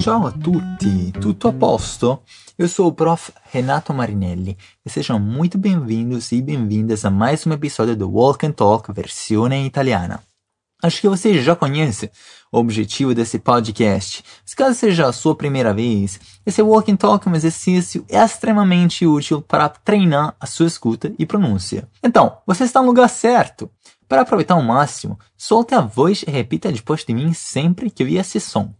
Ciao a tutti, tutto a posto? Eu sou o Prof. Renato Marinelli e sejam muito bem-vindos e bem-vindas a mais um episódio do Walk and Talk versão italiana. Acho que você já conhece o objetivo desse podcast. Se caso seja a sua primeira vez, esse Walk and Talk é um exercício extremamente útil para treinar a sua escuta e pronúncia. Então, você está no lugar certo. Para aproveitar ao máximo, solte a voz e repita depois de mim sempre que ouvir esse som.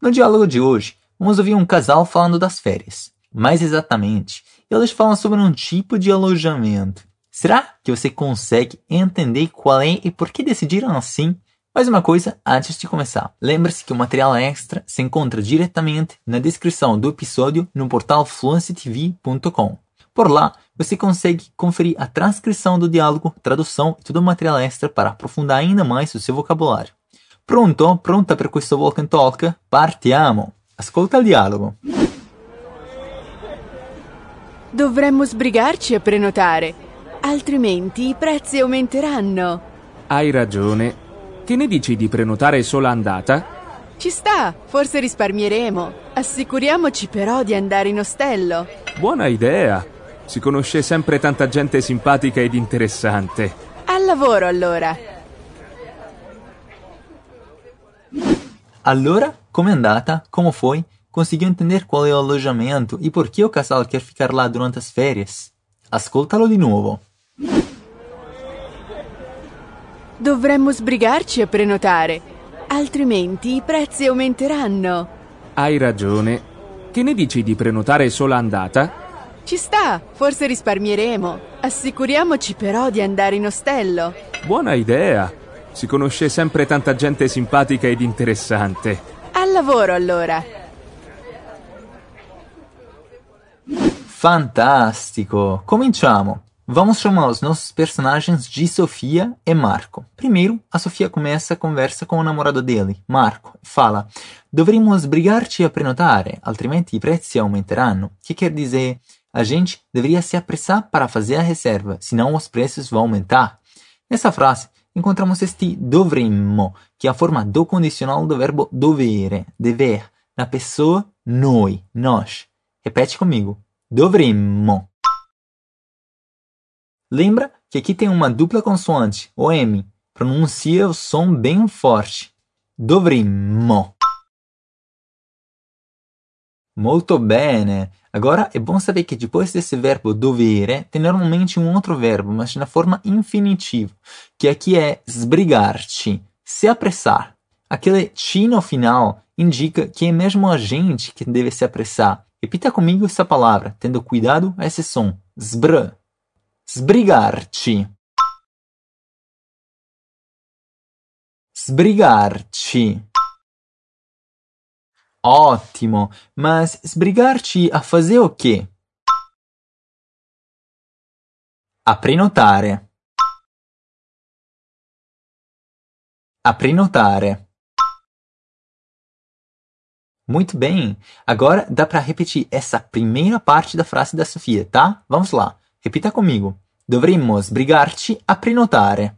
No diálogo de hoje, vamos ouvir um casal falando das férias. Mais exatamente, eles falam sobre um tipo de alojamento. Será que você consegue entender qual é e por que decidiram assim? Mais uma coisa antes de começar. Lembre-se que o material extra se encontra diretamente na descrição do episódio no portal fluencytv.com. Por lá, você consegue conferir a transcrição do diálogo, tradução e todo o material extra para aprofundar ainda mais o seu vocabulário. Pronto? Pronta per questo walk and talk? Partiamo! Ascolta il dialogo. Dovremmo sbrigarci a prenotare, altrimenti i prezzi aumenteranno. Hai ragione. Che ne dici di prenotare solo andata? Ci sta, forse risparmieremo. Assicuriamoci però di andare in ostello. Buona idea. Si conosce sempre tanta gente simpatica ed interessante. Al lavoro allora. Allora, com'è andata? Como foi? Conseguiu entender qual é o alojamento e por que o casal quer ficar lá durante as férias? Ascoltalo di nuovo. Dovremmo sbrigarci a prenotare, altrimenti i prezzi aumenteranno. Hai ragione. Che ne dici di prenotare solo andata? Ci sta, forse risparmieremo. Assicuriamoci però di andare in ostello. Buona idea. Si conosce sempre tanta gente simpatica ed interessante. Al lavoro allora. Fantástico! Cominciamo! Vamos chamar os nossos personagens de Sofia e Marco. Primeiro, a Sofia começa a conversa com o namorado dele, Marco, e fala: Dovremmo sbrigarci a prenotare, altrimenti i prezzi aumenteranno. Que quer dizer, a gente deveria se apressar para fazer a reserva, senão os preços vão aumentar. Nessa frase, encontramos este dovremmo, que é a forma do condicional do verbo dovere, dever, na pessoa noi, nós. Repete comigo. Dovremmo. Lembra que aqui tem uma dupla consoante, o M. Pronuncia o som bem forte. Dovremmo. Molto bene. Agora é bom saber que depois desse verbo dovere tem normalmente um outro verbo, mas na forma infinitiva, que aqui é sbrigar-te, se apressar. Aquele ti no final indica que é mesmo a gente que deve se apressar. Repita comigo essa palavra, tendo cuidado a esse som. Sbr. Sbrigar-te. Sbrigar-te. Ótimo, mas sbrigar-te a fazer o quê? A prenotare. A prenotare. Muito bem. Agora dá para repetir essa primeira parte da frase da Sofia, tá? Vamos lá. Repita comigo. Dovremmo sbrigarci a prenotare.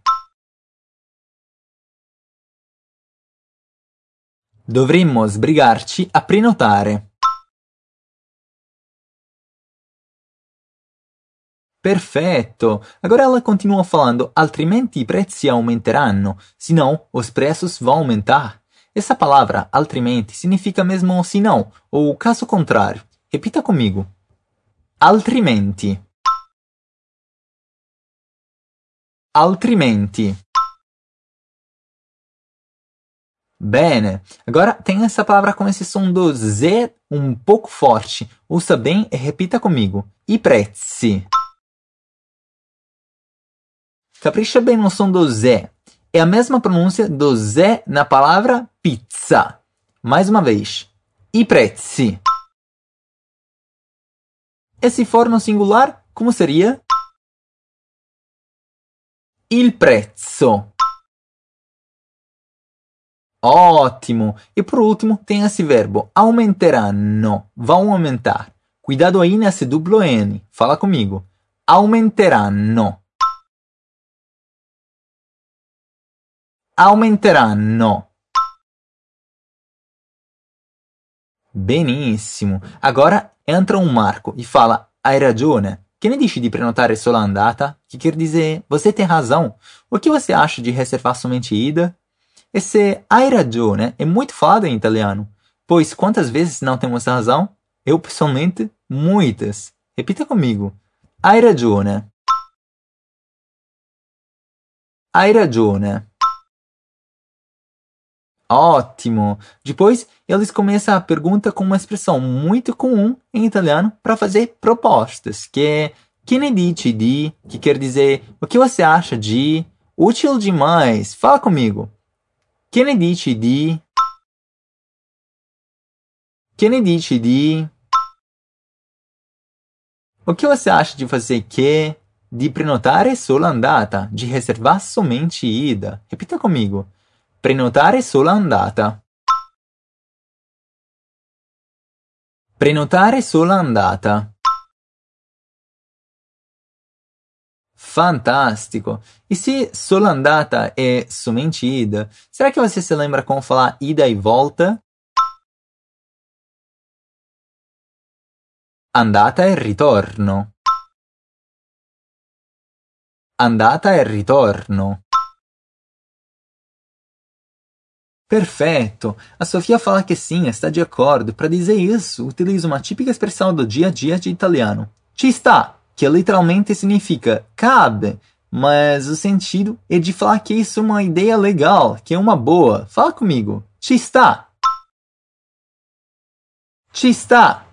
Dovremmo sbrigarci a prenotare. Perfetto! Agora ela continua falando, altrimenti i prezzi aumenteranno, senão os preços vão aumentar. Essa palavra, altrimenti, significa mesmo senão, ou caso contrário. Repita comigo. Altrimenti. Altrimenti. Bene. Agora tem essa palavra com esse som do Z um pouco forte. Ouça bem e repita comigo. I prezzi. Capricha bem no som do Z. É a mesma pronúncia do Z na palavra pizza. Mais uma vez. I prezzi. E se for no singular, como seria? Il prezzo. Ótimo! E por último, tem esse verbo aumenteranno. Vão aumentar. Cuidado aí nesse duplo N. Fala comigo. Aumenteranno. Aumenteranno. Benissimo. Agora entra um Marco e fala: Hai ragione. Che ne dici di prenotare solo andata? Que quer dizer, você tem razão. O que você acha de reservar somente ida? Esse hai ragione é muito falado em italiano, pois quantas vezes não temos razão? Eu, pessoalmente, muitas. Repita comigo. Hai ragione. Hai ragione. Ótimo! Depois, eles começam a pergunta com uma expressão muito comum em italiano para fazer propostas, que é que ne dici di, que quer dizer o que você acha de, útil demais, fala comigo. Que ne dici di? Que ne dici di? O que você acha de fazer que, de prenotare solo andata, de reservar somente ida? Repita comigo. Prenotare solo andata. Prenotare solo andata. Fantástico! E se solo andata é somente ida, será que você se lembra como falar ida e volta? Andata e ritorno. Andata e ritorno. Perfeito! A Sofia fala que sim, está de acordo. Para dizer isso, utiliza uma típica expressão do dia a dia de italiano. Ci sta, que literalmente significa cabe, mas o sentido é de falar que isso é uma ideia legal, que é uma boa. Fala comigo. Ci sta. Ci sta.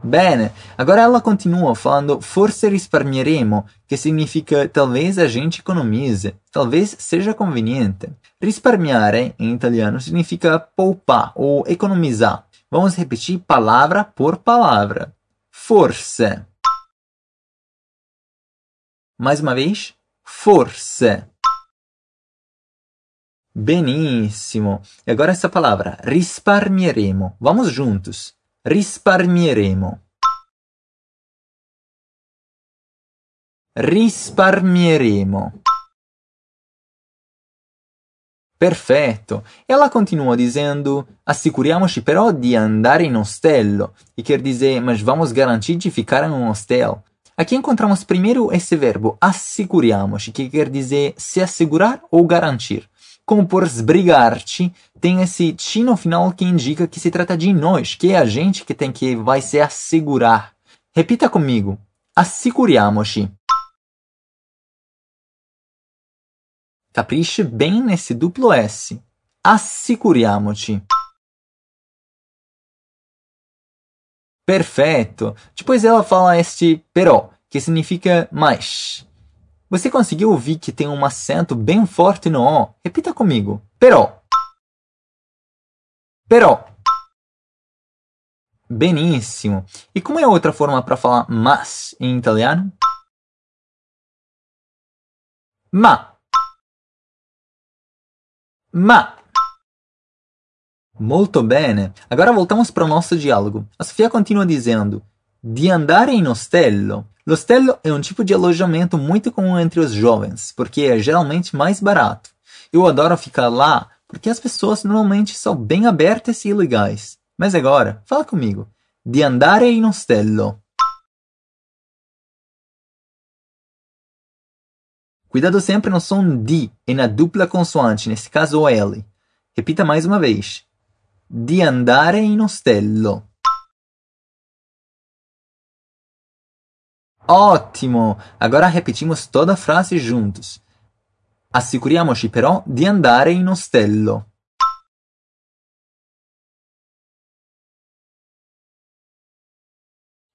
Bene, agora ela continua falando forse risparmieremo, que significa talvez a gente economize, talvez seja conveniente. Risparmiare, em italiano, significa poupar ou economizar. Vamos repetir palavra por palavra. Forse. Mais uma vez. Forse. Benissimo. E agora essa palavra, risparmieremo. Vamos juntos risparmieremo risparmieremo Perfetto. Ela continua dizendo: assicuriamoci però di andare in ostello, e quer dizer, mas vamos garantir de ficar em um hostel. Aqui encontramos primeiro esse verbo assicuriamoci, que quer dizer se assegurar ou garantir como por sbrigarci, tem esse ti no final que indica que se trata de nós, que é a gente que tem que vai se assegurar. Repita comigo. Assicuriamoci. Capriche bem nesse duplo S. Assicuriamoci. Perfeito. Depois ela fala este però, que significa mais. Você conseguiu ouvir que tem um acento bem forte no O? Repita comigo. Però. Però. Benissimo. E como é a outra forma para falar mas em italiano? Ma. Ma. Molto bene. Agora voltamos para o nosso diálogo. A Sofia continua dizendo: Di andare in ostello. L'ostello é um tipo de alojamento muito comum entre os jovens, porque é geralmente mais barato. Eu adoro ficar lá porque as pessoas normalmente são bem abertas e legais. Mas agora, fala comigo. Di andare in ostello. Cuidado sempre no som di e na dupla consoante, nesse caso o L. Repita mais uma vez. Di andare in ostello. Ótimo! Agora repetimos toda a frase juntos. Assicuriamoci però di andare in ostello.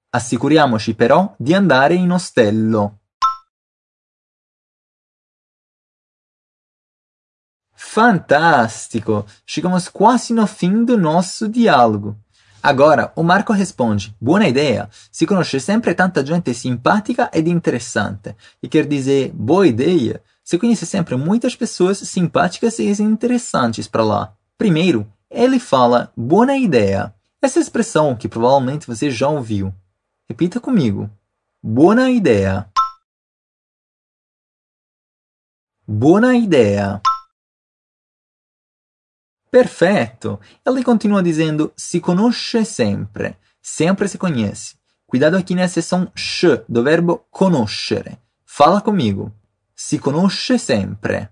Assicuriamoci però di andare in ostello. Fantástico! Chegamos quase no fim do nosso diálogo. Agora, o Marco responde: Buona ideia! Si conosce sempre tanta gente simpática ed interessante. E quer dizer, boa ideia! Se conhece sempre muitas pessoas simpáticas e interessantes para lá. Primeiro, ele fala buona ideia. Essa expressão que provavelmente você já ouviu. Repita comigo. Buona ideia. Buona ideia. Perfetto! Ele continua dizendo si conosce sempre. Sempre se conhece. Cuidado aqui nessa seção sh do verbo conoscere. Fala comigo. Si conosce sempre.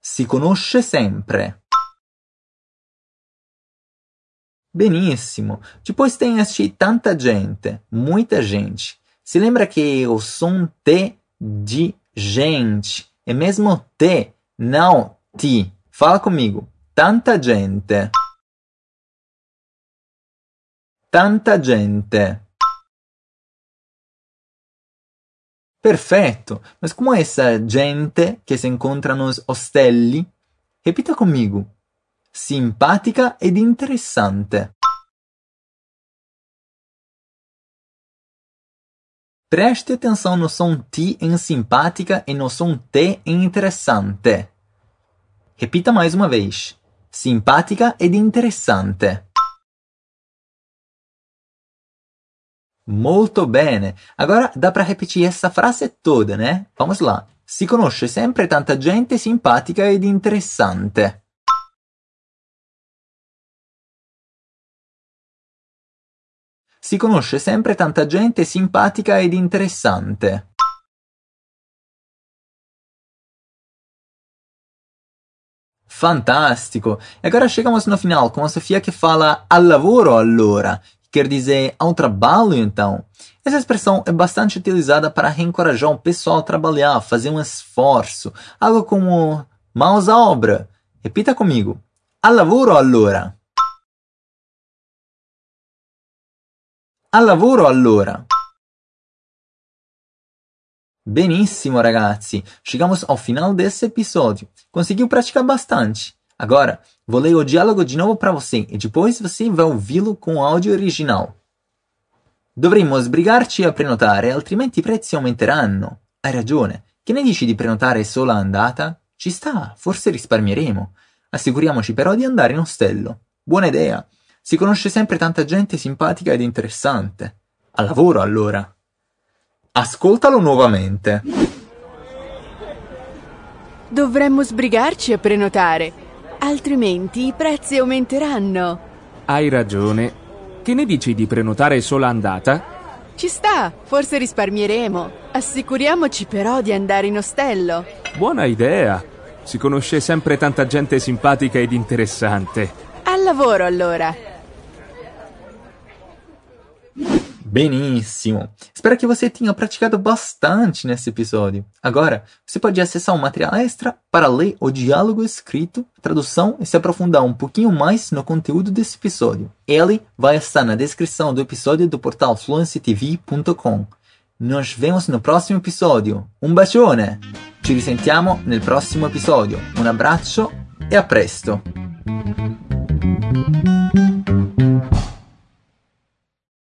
Si conosce sempre. Benissimo. Depois tem este tanta gente, muita gente. Se lembra que o som T de gente é mesmo T, não ti. Fala comigo. Tanta gente. Tanta gente. Perfetto. Mas como essa gente que se encontra nos ostelli? Repita comigo. Simpatica ed interessante. Preste atenção no som T em simpática e no som T em interessante. Repita mais uma vez. Simpatica ed interessante. Molto bene. Agora dá para repetir essa frase toda, né? Vamos lá. Si conosce sempre tanta gente simpatica ed interessante. Si conosce sempre tanta gente simpatica ed interessante. Fantástico! E agora chegamos no final com a Sofia que fala al lavoro allora, que quer dizer ao trabalho então. Essa expressão é bastante utilizada para reencorajar o pessoal a trabalhar, fazer um esforço, algo como mãos à obra. Repita comigo. Al lavoro allora. Al lavoro allora! Benissimo, ragazzi! Chegamos ao final desse episódio. Conseguiu praticar bastante. Agora, vou ler o diálogo de novo para você e depois você vai ouvi-lo com o áudio original. Dovremmo sbrigarci a prenotare, altrimenti i prezzi aumenteranno. Hai ragione. Che ne dici di prenotare solo andata? Ci sta, forse risparmieremo. Assicuriamoci però di andare in ostello. Buona idea! Si conosce sempre tanta gente simpatica ed interessante. Al lavoro allora. Ascoltalo nuovamente. Dovremmo sbrigarci a prenotare, altrimenti i prezzi aumenteranno. Hai ragione. Che ne dici di prenotare sola andata? Ci sta, forse risparmieremo. Assicuriamoci però di andare in ostello. Buona idea. Si conosce sempre tanta gente simpatica ed interessante. Al lavoro allora. Benissimo! Espero que você tenha praticado bastante nesse episódio. Agora, você pode acessar um material extra para ler o diálogo escrito, tradução e se aprofundar um pouquinho mais no conteúdo desse episódio. Ele vai estar na descrição do episódio do portal fluencytv.com. Nos vemos no próximo episódio. Um bacione! Ci risentiamo nel prossimo episodio. Un abbraccio e a presto!